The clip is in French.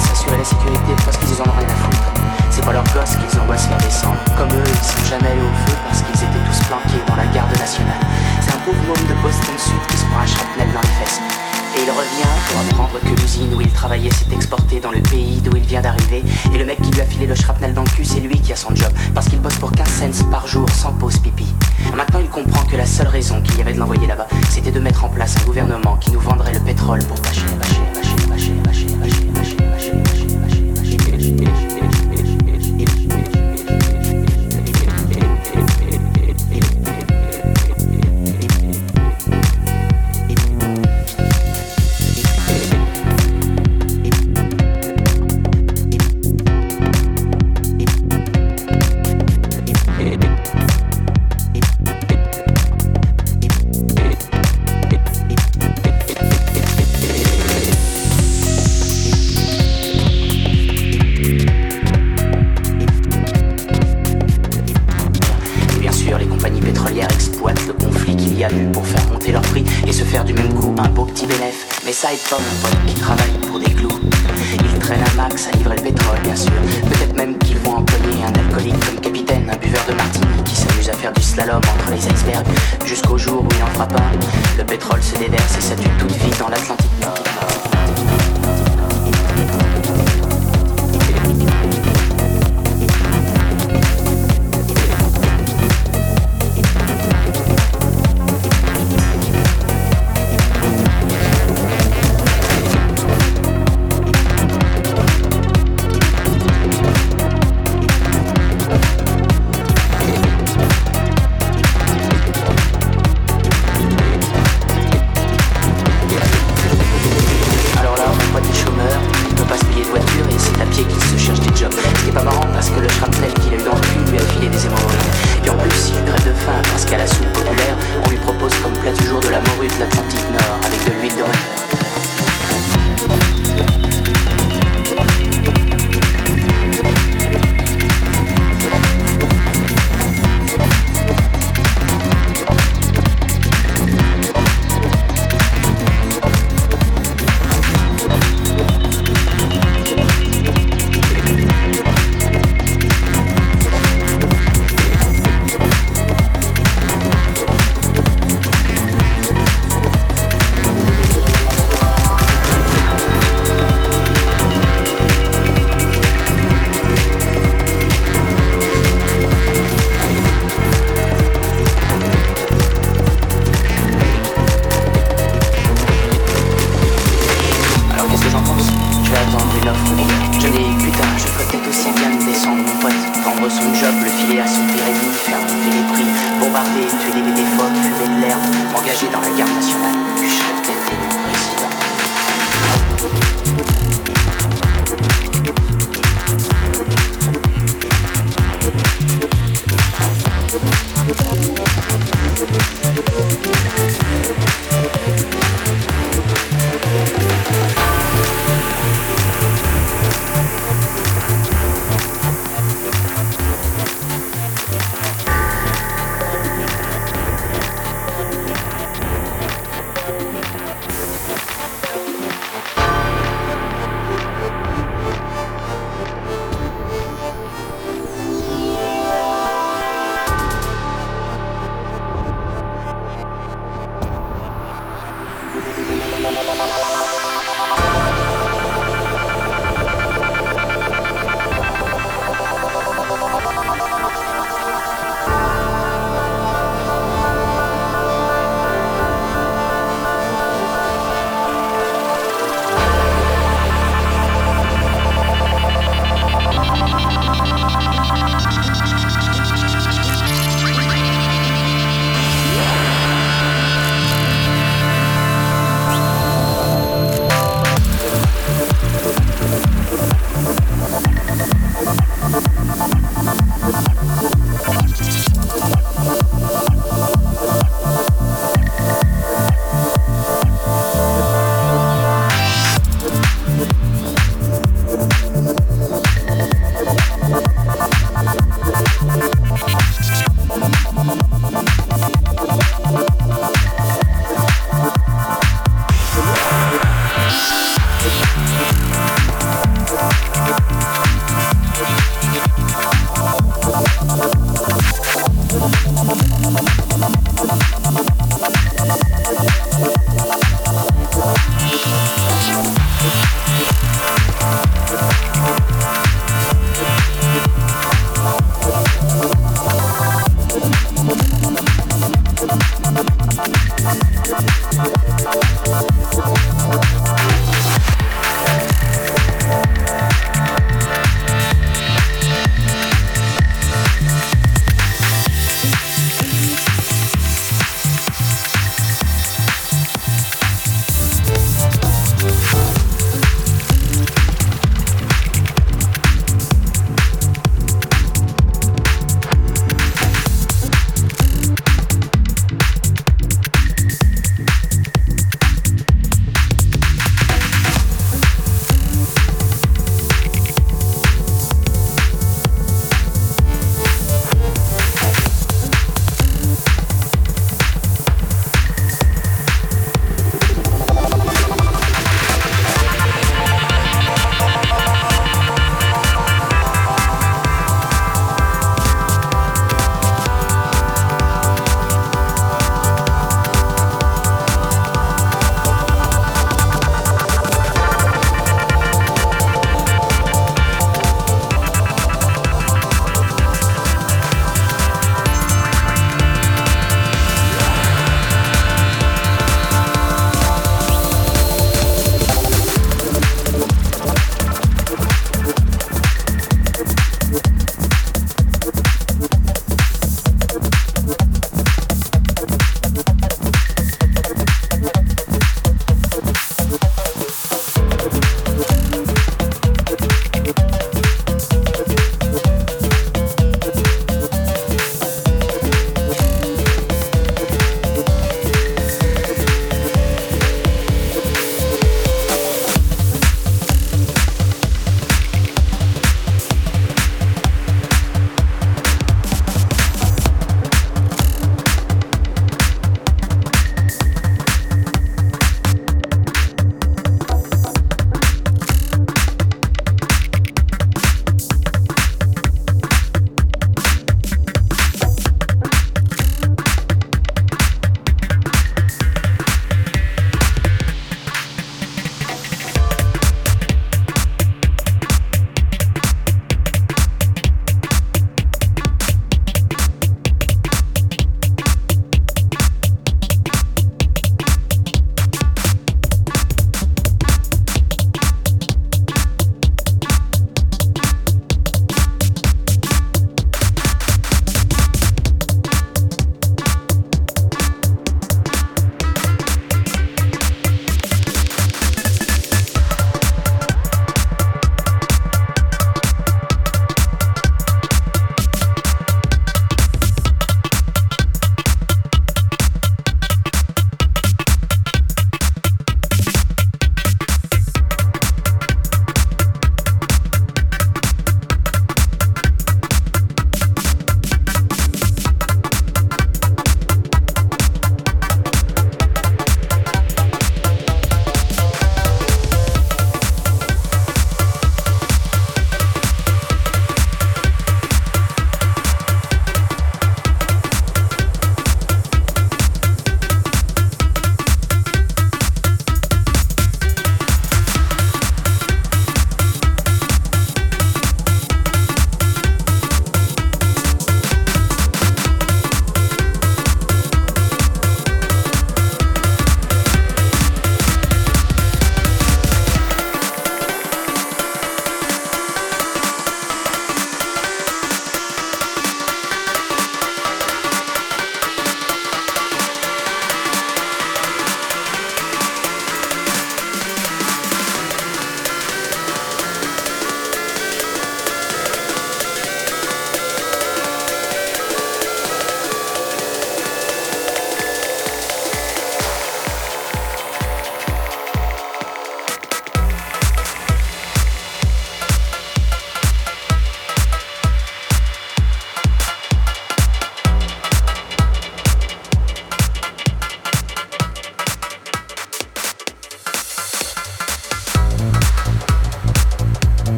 s'assurer la sécurité parce qu'ils en ont rien à foutre. C'est pas leurs gosses qu'ils envoient se faire descendre. Comme eux, ils sont jamais allés au feu parce qu'ils étaient tous planqués dans la garde nationale. C'est un pauvre homme de Boston Sud qui se prend un shrapnel dans les fesses. Et il revient pour apprendre que l'usine où il travaillait s'est exportée dans le pays d'où il vient d'arriver. Et le mec qui lui a filé le shrapnel dans le cul, c'est lui qui a son job. Parce qu'il bosse pour 15 cents par jour sans pause pipi. Maintenant, il comprend que la seule raison qu'il y avait de l'envoyer là-bas, c'était de mettre en place un gouvernement qui nous vendrait le pétrole pour tâcher les bâcher.